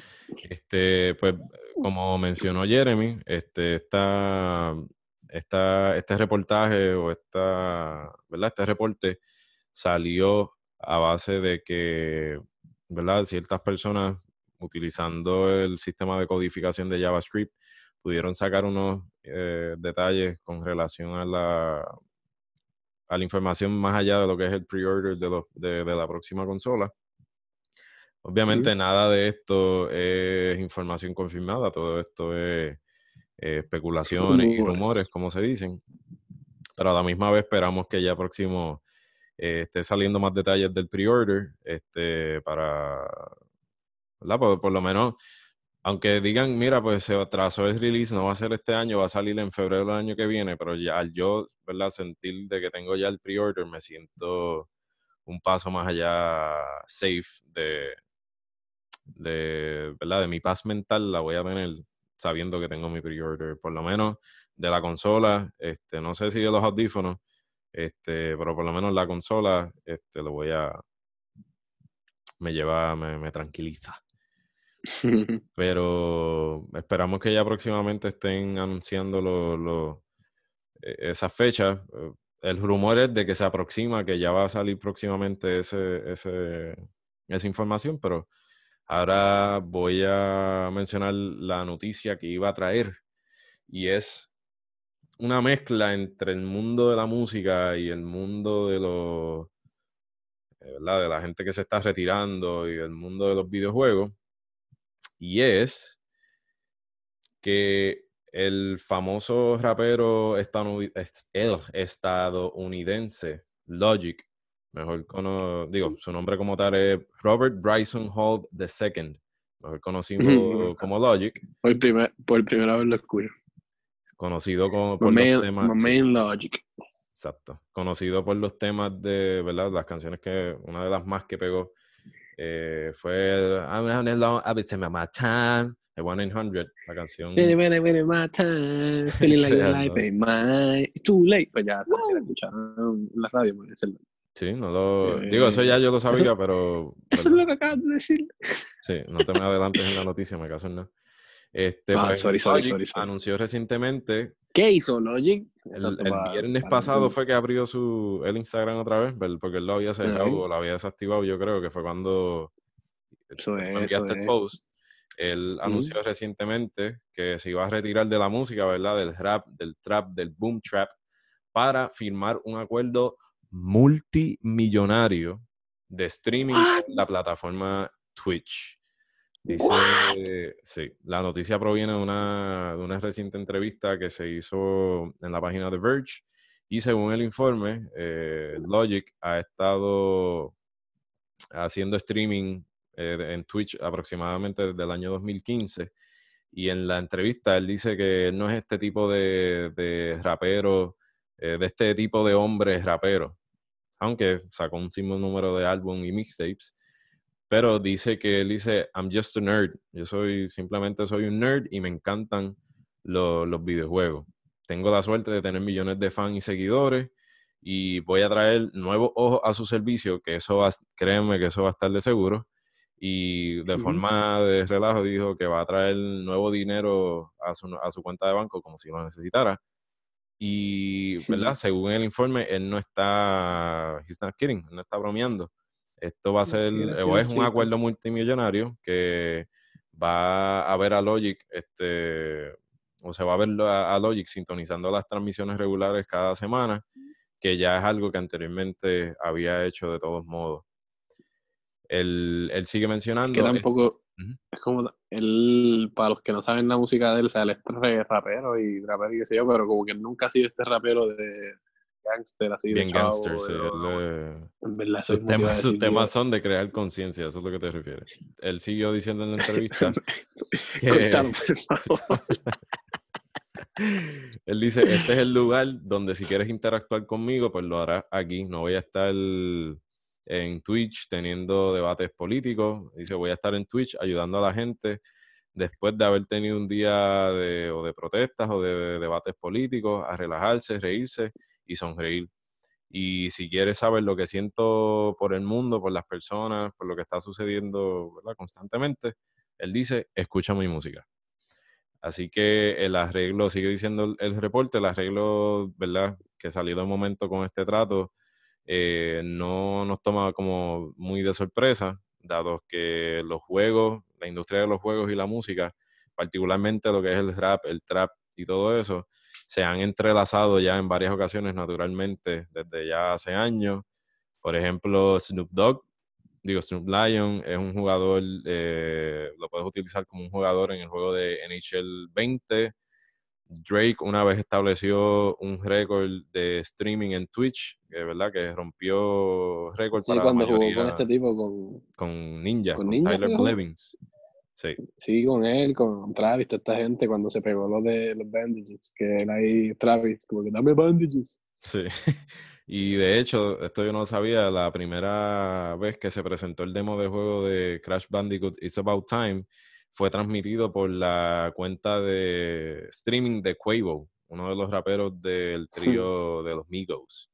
Este, pues, como mencionó Jeremy, este, esta, esta- este reportaje o esta, ¿verdad? Este reporte salió a base de que, ¿verdad? Ciertas personas utilizando el sistema de codificación de JavaScript pudieron sacar unos eh, detalles con relación a la, a la información más allá de lo que es el pre-order de, de, de la próxima consola. Obviamente nada de esto es información confirmada, todo esto es eh, especulaciones y rumores, como se dicen. Pero a la misma vez esperamos que ya próximo eh, esté saliendo más detalles del pre-order este, para, ¿verdad? Por, por lo menos, aunque digan, mira, pues se atrasó el release, no va a ser este año, va a salir en febrero del año que viene, pero ya al yo, ¿verdad? Sentir de que tengo ya el pre-order, me siento un paso más allá safe de, de, ¿verdad? De mi paz mental la voy a tener sabiendo que tengo mi pre-order, por lo menos de la consola, este, no sé si de los audífonos, este, pero por lo menos la consola, este, lo voy a, me lleva, me, me tranquiliza. Pero esperamos que ya próximamente estén anunciando lo- lo- e- esas fechas. Eh, El rumor es de que se aproxima, que ya va a salir próximamente ese, ese- esa información, pero ahora voy a mencionar la noticia que iba a traer y es una mezcla entre el mundo de la música y el mundo de los eh, ¿verdad? de la gente que se está retirando y el mundo de los videojuegos. Y es que el famoso rapero estadounidense Logic, mejor conocido, digo, su nombre como tal es Robert Bryson Hall II, mejor conocido como Logic, Por, primer, por primera vez lo escucho. Conocido como por los main, temas. sí, main logic. Exacto. Conocido por los temas de, ¿verdad? Las canciones que, una de las más que pegó eh, fue I'm running long, I've been my time, the 1-800, la canción. Very, very, very my time, feeling like your life ain't mine. It's too late. Pues ya, si la escucharon en la radio, puede ser. Sí, no lo, digo, eso ya yo lo sabía, pero Eso es lo que acabas de decir. sí, no te me adelantes en la noticia, me caso en nada. Este, Ah, pues, sorry, sorry, Logic sorry, sorry. anunció recientemente ¿Qué hizo Logic? El, Exacto, el pa- viernes para- pasado fue que abrió su el Instagram otra vez, porque él lo había cerrado o lo había desactivado, yo creo que fue cuando Eso es, enviaste eso el post. Él anunció recientemente que se iba a retirar de la música, ¿verdad? Del rap, del trap, del boom trap, para firmar un acuerdo multimillonario de streaming What? en la plataforma Twitch. Dice, sí, la noticia proviene de una, de una reciente entrevista que se hizo en la página de Verge y según el informe, eh, Logic ha estado haciendo streaming eh, en Twitch aproximadamente desde el año 2015 y en la entrevista él dice que él no es este tipo de, de rapero, eh, de este tipo de hombre rapero, aunque sacó un número de álbum y mixtapes, pero dice que él dice, I'm just a nerd, yo soy, simplemente soy un nerd y me encantan lo- los videojuegos. Tengo la suerte de tener millones de fans y seguidores y voy a traer nuevos ojos a su servicio, que eso va, créanme que eso va a estar de seguro. Y de forma de relajo dijo que va a traer nuevo dinero a su, a su cuenta de banco como si lo necesitara. Y, Sí. ¿verdad? Según el informe, él no está, he's not kidding, no está bromeando. Esto va a ser, Mira, o es un acuerdo multimillonario que va a ver a Logic, este, o se va a ver a, a Logic sintonizando las transmisiones regulares cada semana, que ya es algo que anteriormente había hecho de todos modos. Él, él sigue mencionando. que es- tampoco es como él, para los que no saben la música de él, o sea, él es re- rapero y rapero y qué sé yo, pero como que nunca ha sido este rapero de gangster, así bien de chavo, gangster, sí, de- verdad, sus temas, sus decir, temas digo, son de crear conciencia, eso es lo que te refieres. Él siguió diciendo en la entrevista que- Córtalo, por favor. Él dice, este es el lugar donde si quieres interactuar conmigo, pues lo harás aquí. No voy a estar en Twitch teniendo debates políticos. Dice, voy a estar en Twitch ayudando a la gente después de haber tenido un día de, o de protestas o de, debates políticos, a relajarse, reírse y sonreír. Y si quieres saber lo que siento por el mundo, por las personas, por lo que está sucediendo constantemente, él dice, escucha mi música. Así que el arreglo, sigue diciendo el reporte, el arreglo, ¿verdad? Que salió de momento con este trato, eh, no nos toma como muy de sorpresa, dado que los juegos, la industria de los juegos y la música, particularmente lo que es el rap, el trap y todo eso, se han entrelazado ya en varias ocasiones naturalmente desde ya hace años. Por ejemplo, Snoop Dogg, digo, Snoop Lion es un jugador, eh, lo puedes utilizar como un jugador en el juego de NHL 20. Drake una vez estableció un récord de streaming en Twitch, que verdad que rompió récord sí, cuando jugó con este tipo con, con Ninja, con, Tyler Blevins. Sí. sí, con él, con Travis, toda esta gente cuando se pegó lo de los bandages, que era ahí Travis, como que dame bandages. Sí, y de hecho, esto yo no sabía, la primera vez que se presentó el demo de juego de Crash Bandicoot It's About Time, fue transmitido por la cuenta de streaming de Quavo, uno de los raperos del trío de los Migos.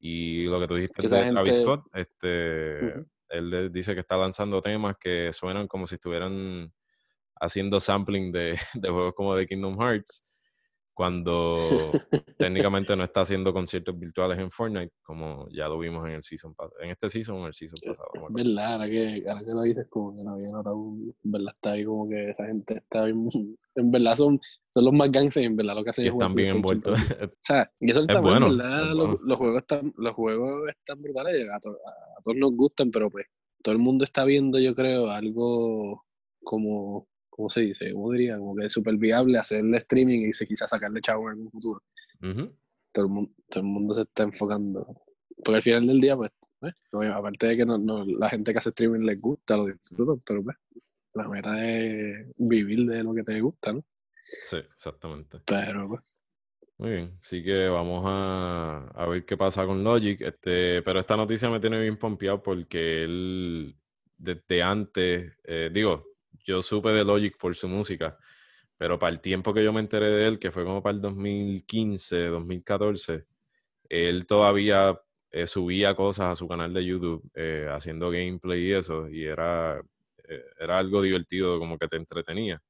Y lo que tú dijiste de Travis Scott, este, él dice que está lanzando temas que suenan como si estuvieran haciendo sampling de, de juegos como de Kingdom Hearts cuando técnicamente no está haciendo conciertos virtuales en Fortnite, como ya lo vimos en el season en este season o en el season pasado. Es verdad, ahora que, ahora que lo dices, como que no había notado, verdad está ahí como que esa gente está bien, en verdad son, son los más gangsters, en verdad lo que hacen y están bien envueltos. o sea, y eso está bueno, en verdad, los, los, juegos están, los juegos están brutales, a, a todos nos gustan, pero pues todo el mundo está viendo, yo creo, algo como ¿cómo se dice? ¿Cómo diría? Como que es súper viable hacerle streaming y se quizá sacarle chavo en un futuro. todo, el mundo, todo el mundo se está enfocando. Porque al final del día, pues, pues aparte de que no, no, la gente que hace streaming les gusta, lo disfrutan, pero pues, la meta es vivir de lo que te gusta, ¿no? Sí, exactamente. Pero pues. Muy bien, así que vamos a, a, ver qué pasa con Logic. Este, pero esta noticia me tiene bien pompeado porque él, desde antes, eh, digo, yo supe de Logic por su música, pero para el tiempo que yo me enteré de él, que fue como para el 2015, 2014, él todavía eh, subía cosas a su canal de YouTube eh, haciendo gameplay y eso, y era, era algo divertido, como que te entretenía.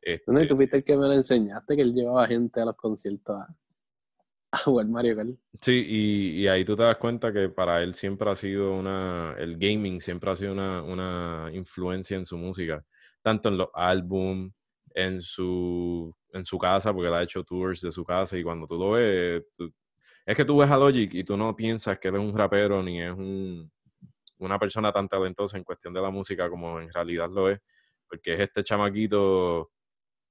Este, y tú fuiste el que me lo enseñaste, que él llevaba gente a los conciertos a, jugar Mario Kart. Sí, y, y, ahí tú te das cuenta que para él siempre ha sido una, el gaming siempre ha sido una, una influencia en su música tanto en los álbums, en su, en su casa, porque él ha hecho tours de su casa y cuando tú lo ves, es que tú ves a Logic y tú no piensas que él es un rapero ni es un, una persona tan talentosa en cuestión de la música como en realidad lo es, porque es este chamaquito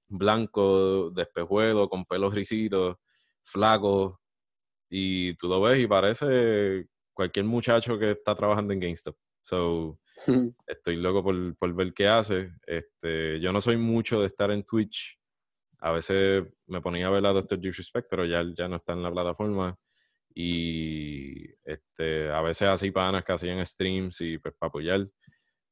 blanco, despejuelo, con pelos risitos, flaco, y tú lo ves y parece cualquier muchacho que está trabajando en GameStop. So, estoy loco por, por, ver qué hace. Este, yo no soy mucho de estar en Twitch. A veces me ponía a ver a Doctor Disrespect, pero ya, ya no está en la plataforma. Y este, a veces así panas que hacían streams y pues para apoyar.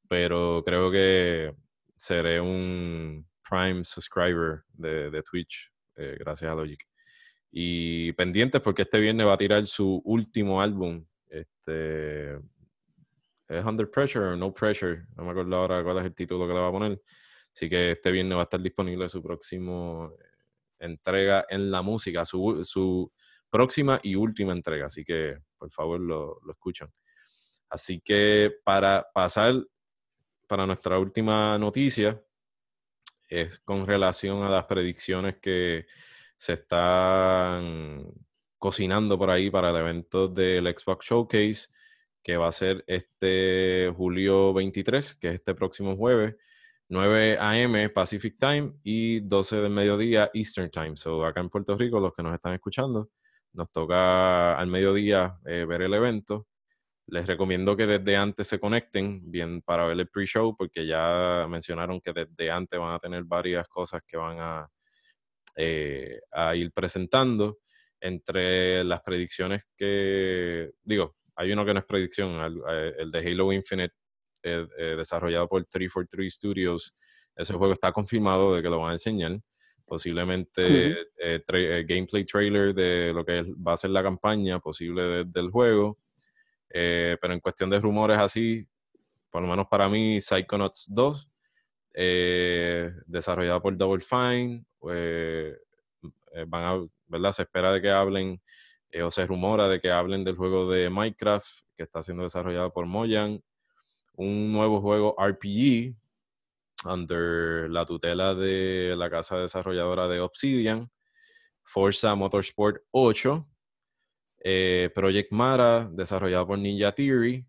Pero creo que seré un Prime subscriber de, Twitch, eh, gracias a Logic. Y pendientes porque este viernes va a tirar su último álbum. Este, ¿Es Under Pressure o No Pressure? No me acuerdo ahora cuál es el título que le va a poner. Así que este viernes va a estar disponible su próximo eh, entrega en la música, su, su próxima y última entrega. Así que por favor lo, lo escuchan. Así que para pasar para nuestra última noticia, es con relación a las predicciones que se están cocinando por ahí para el evento del Xbox Showcase que va a ser este julio 23, que es este próximo jueves, 9 a.m. Pacific Time y 12 del mediodía Eastern Time. So, acá en Puerto Rico, los que nos están escuchando, nos toca al mediodía eh, ver el evento. Les recomiendo que desde antes se conecten, bien para ver el pre-show, porque ya mencionaron que desde antes van a tener varias cosas que van a, eh, ir presentando. Entre las predicciones que, digo, hay uno que no es predicción, el, de Halo Infinite, desarrollado por 343 Studios. Ese juego está confirmado de que lo van a enseñar. Posiblemente gameplay trailer de lo que va a ser la campaña posible del juego. pero en cuestión de rumores así, por lo menos para mí, Psychonauts 2, desarrollado por Double Fine, eh, van a, ¿verdad? Se espera de que hablen eh, o se rumora de que hablen del juego de Minecraft que está siendo desarrollado por Mojang, un nuevo juego RPG under la tutela de la casa desarrolladora de Obsidian, Forza Motorsport 8, eh, Project Mara, desarrollado por Ninja Theory.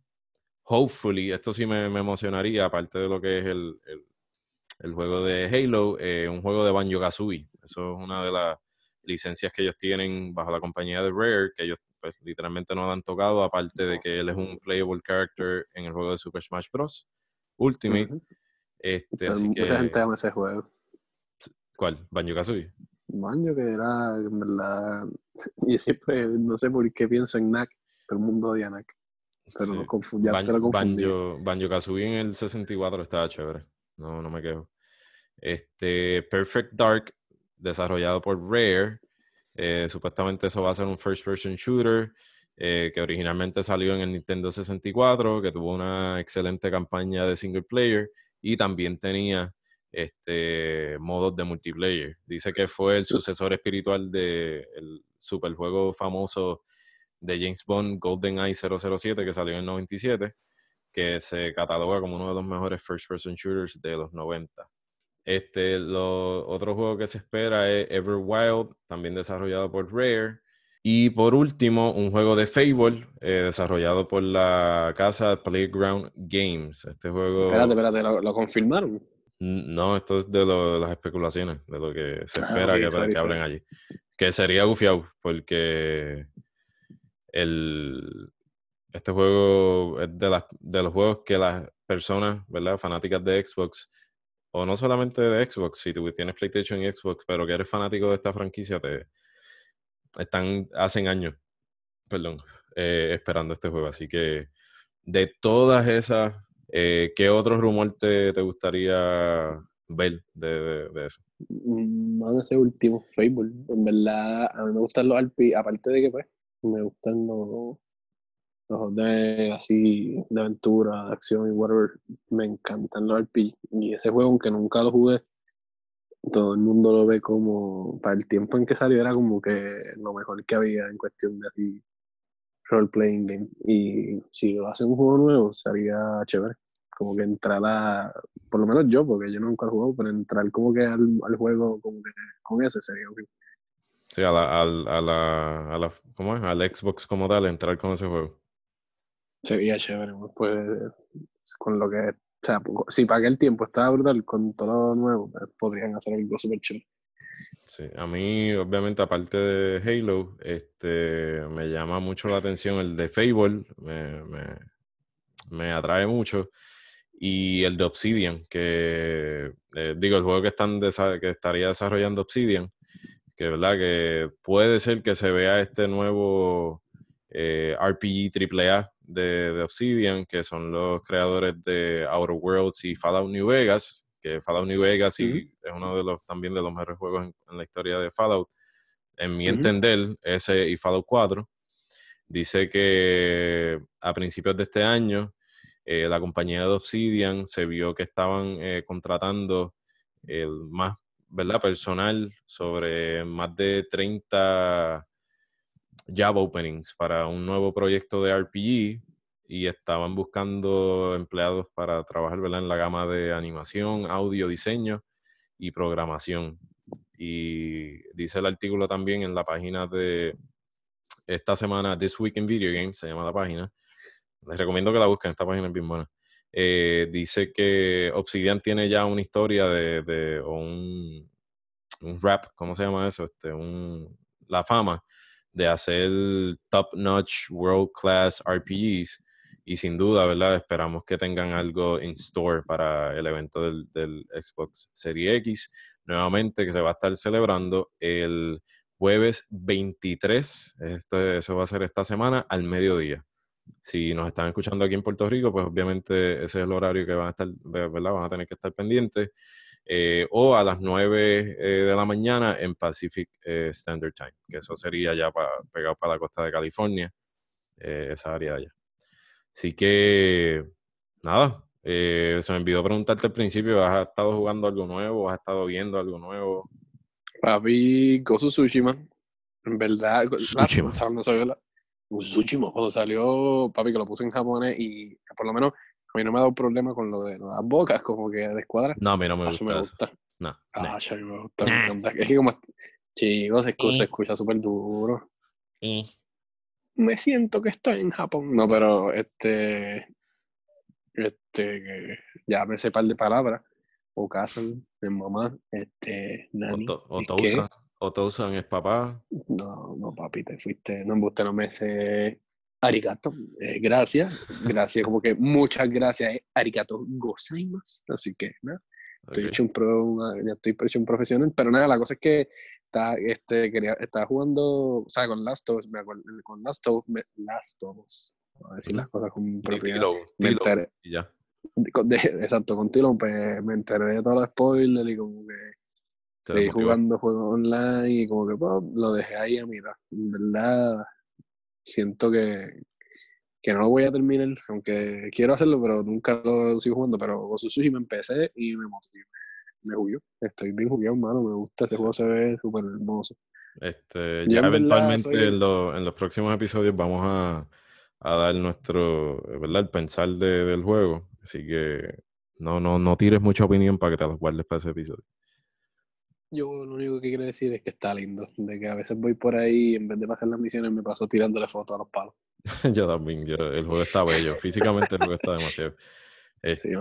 Hopefully, esto sí me, emocionaría, aparte de lo que es el, el, juego de Halo, un juego de Banjo Kazooie. Eso es una de las licencias que ellos tienen bajo la compañía de Rare, que ellos pues, literalmente no han tocado, aparte de que él es un playable character en el juego de Super Smash Bros. Ultimate. Este, así mucha gente ama ese juego. ¿Cuál? ¿Banjo Kazooie? Banjo que era, en verdad, y siempre, no sé por qué pienso en Knack, pero el mundo odia Knack. Pero no confundía, Banjo, Banjo, Banjo Kazooie en el 64 estaba chévere, no, no me quejo. Este, Perfect Dark desarrollado por Rare. Eh, supuestamente eso va a ser un first person shooter eh, que originalmente salió en el Nintendo 64, que tuvo una excelente campaña de single player y también tenía este modos de multiplayer. Dice que fue el sucesor espiritual del super superjuego famoso de James Bond GoldenEye 007 que salió en el 97, que se cataloga como uno de los mejores first person shooters de los 90. Este, lo, otro juego que se espera es Everwild, también desarrollado por Rare. Y por último, un juego de Fable, eh, desarrollado por la casa Playground Games. Este juego... Espérate, espérate, ¿lo, confirmaron? No, esto es de, las especulaciones, de lo que se ah, espera que, que, hablen allí. Que sería gufiado, porque el, este juego es de, las, de los juegos que las personas, ¿verdad? Fanáticas de Xbox o no solamente de Xbox, si tú tienes PlayStation y Xbox, pero que eres fanático de esta franquicia, te están, hacen años, perdón, eh, esperando este juego. Así que de todas esas, eh, ¿qué otro rumor te, gustaría ver de, eso? No, mm, ese último, Fable. En verdad, a mí me gustan los RP, aparte de que pues, me gustan los, los de así de aventura, de acción y whatever, me encantan los RPG. Y ese juego, aunque nunca lo jugué, todo el mundo lo ve como, para el tiempo en que salió, era como que lo mejor que había en cuestión de así role-playing game. Y si lo hacen un juego nuevo, sería chévere. Como que entrar a, por lo menos yo, porque yo nunca he jugado, pero entrar como que al, al juego como que con ese sería ok. Sí, a la, a, la, a la, ¿cómo es? Al Xbox como tal, entrar con ese juego. Sería chévere, pues, con lo que, o sea, si para aquel tiempo estaba brutal, con todo nuevo, pues, podrían hacer algo súper chévere. Sí, a mí, obviamente, aparte de Halo, este, me llama mucho la atención el de Fable, me, me, atrae mucho, y el de Obsidian, que, eh, digo, el juego que, están que estaría desarrollando Obsidian, que, ¿verdad? Que puede ser que se vea este nuevo eh, RPG AAA de, Obsidian, que son los creadores de Outer Worlds y Fallout New Vegas, que Fallout New Vegas y es uno de los también de los mejores juegos en, la historia de Fallout. En mi entender, ese y Fallout 4, dice que a principios de este año eh, la compañía de Obsidian se vio que estaban eh, contratando el más ¿verdad? personal sobre más de 30 job openings para un nuevo proyecto de RPG y estaban buscando empleados para trabajar en la gama de animación, audio, diseño y programación. Y dice el artículo también en la página de esta semana, This Week in Video Games, se llama la página. Les recomiendo que la busquen, esta página es bien buena. Eh, dice que Obsidian tiene ya una historia de, un, un rap, ¿cómo se llama eso? Este, un, la fama de hacer top-notch, world-class RPGs. Y sin duda, ¿verdad? Esperamos que tengan algo en store para el evento del, Xbox Series X. Nuevamente, que se va a estar celebrando el jueves 23. Esto, eso va a ser esta semana al mediodía. Si nos están escuchando aquí en Puerto Rico, pues obviamente ese es el horario que van a estar, ¿verdad? Van a tener que estar pendientes. Eh, o a las 9 eh, de la mañana en Pacific eh, Standard Time, que eso sería ya pegado para la costa de California, esa área allá. Así que, nada, se me olvidó preguntarte al principio, ¿has estado jugando algo nuevo? ¿Has estado viendo algo nuevo? Papi, Gozu Tsushima. En verdad, Tsushima, cuando salió, papi, que lo puse en japonés y por lo menos a mí no me ha dado problema con lo de las bocas, como que de escuadra. No, a mí no me gusta. me gusta. No. Ah, a mí me gusta, me encanta. Es que como, chicos, se, escucha, se escucha súper duro. Me siento que estoy en Japón. No, pero este, este, ya me sé par de palabras. O casan, mi mamá, este, nani. O, Tousan, o es papá. No, no, papi, te fuiste. No, usted no me sé arigato, eh, gracias, gracias, como que muchas gracias, eh, arigato gozaimasu, así que nada, estoy hecho un pro, ya estoy hecho un profesional, pero nada, la cosa es que está, este, quería, estaba jugando, o sea, con Last of Us, me acuerdo, con Last of Us, Last of Us, a decir las cosas con propiedad, me enteré, y ya. exacto, con Tilo, pues me enteré de todos los spoilers y como que estoy jugando juegos online y como que pues, lo dejé ahí a mirar, en verdad siento que, que no lo voy a terminar, aunque quiero hacerlo, pero nunca lo sigo jugando. Pero Gozu me empecé y me motivé, me, me Estoy bien jugado, hermano, me gusta, ese juego se ve súper hermoso. Este, ya eventualmente en, en, los próximos episodios vamos a, a dar nuestro, ¿verdad? El pensar de, del juego. Así que no, no, no tires mucha opinión para que te los guardes para ese episodio. Yo lo único que quiero decir es que está lindo. De que a veces voy por ahí y en vez de pasar las misiones me paso tirándole fotos a los palos. yo también. el juego está bello. Físicamente el juego está demasiado. Este,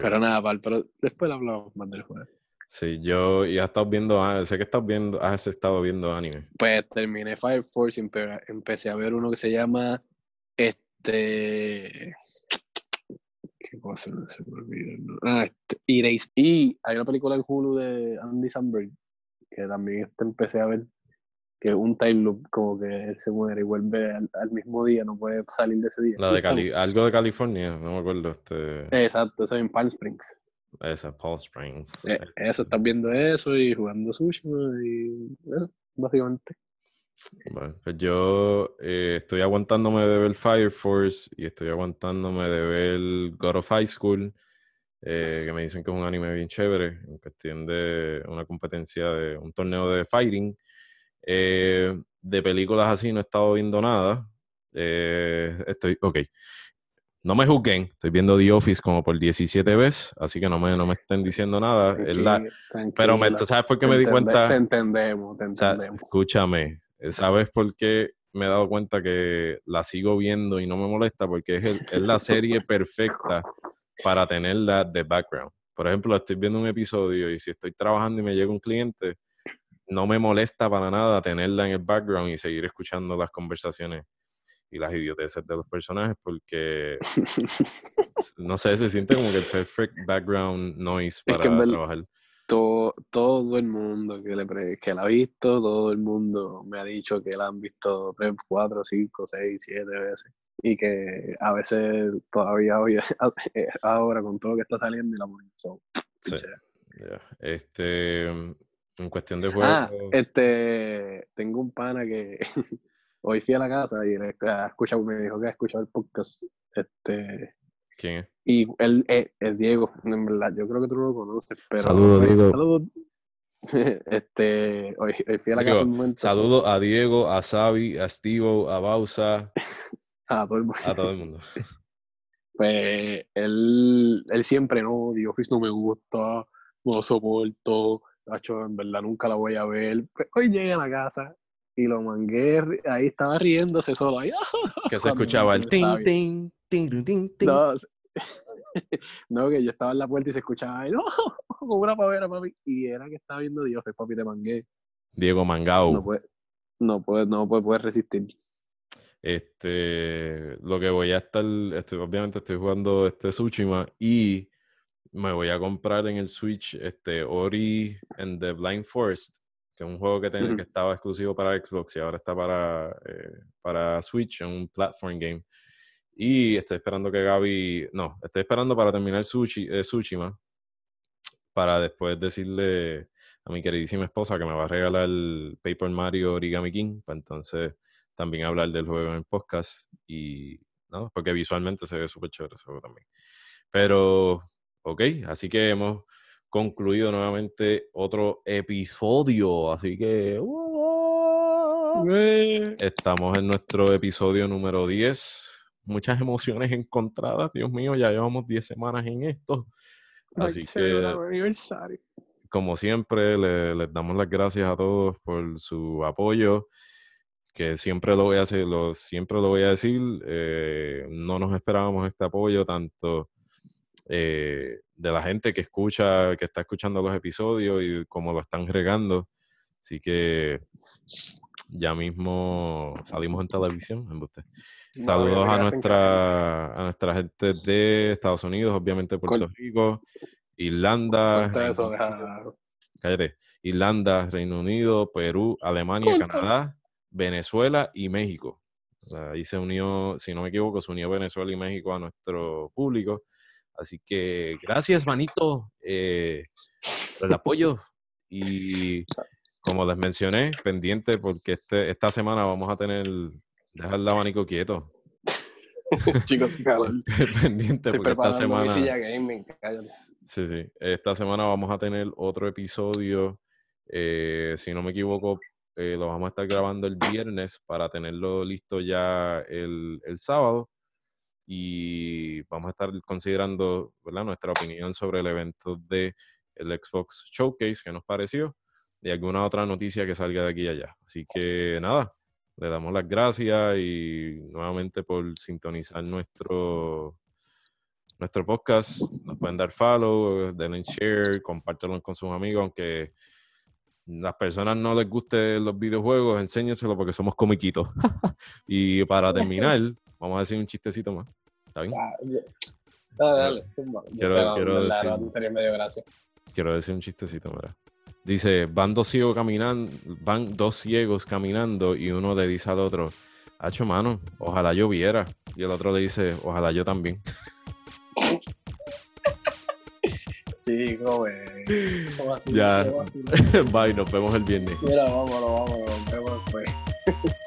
pero nada, Val, pero después hablamos más del juego. Sí, yo y has estado viendo, ah, sé que estás viendo, has estado viendo anime. Pues terminé Fire Force y empecé a ver uno que se llama este ¿Qué cosa? Se me olvida. Ah, este, Y hay una película en Hulu de Andy Samberg que también este empecé a ver que es un time loop, como que él se muere y vuelve al, mismo día, no puede salir de ese día. La de Cali algo de California, no me acuerdo. Este... Exacto, eso es en Palm Springs. Esa, Palm Springs. Eh, eso, estás viendo eso y jugando sushi y eso, básicamente. Bueno, pues yo eh, estoy aguantándome de ver Fire Force y estoy aguantándome de ver God of High School, eh, que me dicen que es un anime bien chévere, en cuestión de una competencia de un torneo de fighting. Eh, de películas así no he estado viendo nada. estoy, ok. No me juzguen, estoy viendo The Office como por 17 veces, así que no me, no me estén diciendo nada. pero me, ¿sabes por qué me di cuenta? Te entendemos, te entendemos. escúchame, eh, ¿Sabes por qué me he dado cuenta que la sigo viendo y no me molesta? Porque es, es la serie perfecta para tenerla de background. Por ejemplo, estoy viendo un episodio y si estoy trabajando y me llega un cliente, no me molesta para nada tenerla en el background y seguir escuchando las conversaciones y las idioteces de los personajes porque no sé, se siente como que el perfect background noise para trabajar todo, todo el mundo que, le que la ha visto, todo el mundo me ha dicho que la han visto 3, 4, 5, 6, 7 veces. Y que a veces todavía hoy, ahora con todo lo que está saliendo y la ponen. sí. Este, en cuestión de ah, juego. este, tengo un pana que hoy fui a la casa y ha escuchado, me dijo que ha escuchado el podcast. Este, ¿Quién es? Y él es, Diego, en verdad, yo creo que tú no lo conoces, pero... Saludos, Diego. Saludos. Este, hoy, fui a la casa un momento. Saludos a Diego, a Xavi, a Steve, a Bausa. a todo el mundo. A todo el mundo. Pues él, él siempre, no, The Office no me gusta, no soporto, Nacho, en verdad nunca la voy a ver. Pues hoy llegué a la casa y lo mangué, ahí estaba riéndose solo. Ahí, que se escuchaba el ting, ting, ting, ting, ting. No, no, que yo estaba en la puerta y se escuchaba, no, como una pavera, papi. Y era que estaba viendo Dios, el papi de Mangué. Diego Mangao. No puede, no puede, no puede, resistir. Este, lo que voy a estar, estoy, obviamente estoy jugando este Tsushima y me voy a comprar en el Switch este Ori and the Blind Forest, que es un juego que, que estaba exclusivo para Xbox y ahora está para, eh, para Switch, en un platform game. Y estoy esperando que Gaby. No, estoy esperando para terminar Sushi, eh, Tsushima. Para después decirle a mi queridísima esposa que me va a regalar el Paper Mario Origami King. Para entonces también hablar del juego en el podcast. Y. ¿no? Porque visualmente se ve súper chévere ese juego también. Pero. Ok, así que hemos concluido nuevamente otro episodio. Así que. Estamos en nuestro episodio número 10 muchas emociones encontradas. Dios mío, ya llevamos 10 semanas en esto. Así que, como siempre, les damos las gracias a todos por su apoyo, que siempre lo voy a hacer, lo, siempre lo voy a decir. Eh, no nos esperábamos este apoyo tanto eh, de la gente que escucha, que está escuchando los episodios y como lo están regando. Así que ya mismo salimos en televisión, en usted. Saludos a nuestra, a nuestra gente de Estados Unidos, obviamente Puerto Rico, Irlanda, cállate, Irlanda, Reino Unido, Perú, Alemania, Canadá, Venezuela y México. ahí se unió, si no me equivoco, se unió Venezuela y México a nuestro público. Así que gracias, manito, eh, por el apoyo. Y como les mencioné, pendiente porque este, esta semana vamos a tener Deja el abanico quieto. Chicos, pendiente porque esta semana. sí, sí. Esta semana vamos a tener otro episodio. Eh, si no me equivoco, eh, lo vamos a estar grabando el viernes para tenerlo listo ya el, el sábado. Y vamos a estar considerando ¿verdad? nuestra opinión sobre el evento de el Xbox Showcase, que nos pareció, y alguna otra noticia que salga de aquí y allá. Así que nada, le damos las gracias y nuevamente por sintonizar nuestro, nuestro podcast. Nos pueden dar follow, denle share, compártelo con sus amigos, aunque las personas no les guste los videojuegos, enséñenselo porque somos comiquitos. y para terminar, vamos a decir un chistecito más. ¿Está bien? Dale, dale. Quiero, quiero decir, quiero decir un chistecito, ¿verdad? Dice, van dos ciegos caminando, van dos ciegos caminando y uno le dice al otro, hacho mano, ojalá yo viera. Y el otro le dice, ojalá yo también. Sí, joven. Ya. Bye, nos vemos el viernes. Mira, vámonos, vámonos, nos vemos después.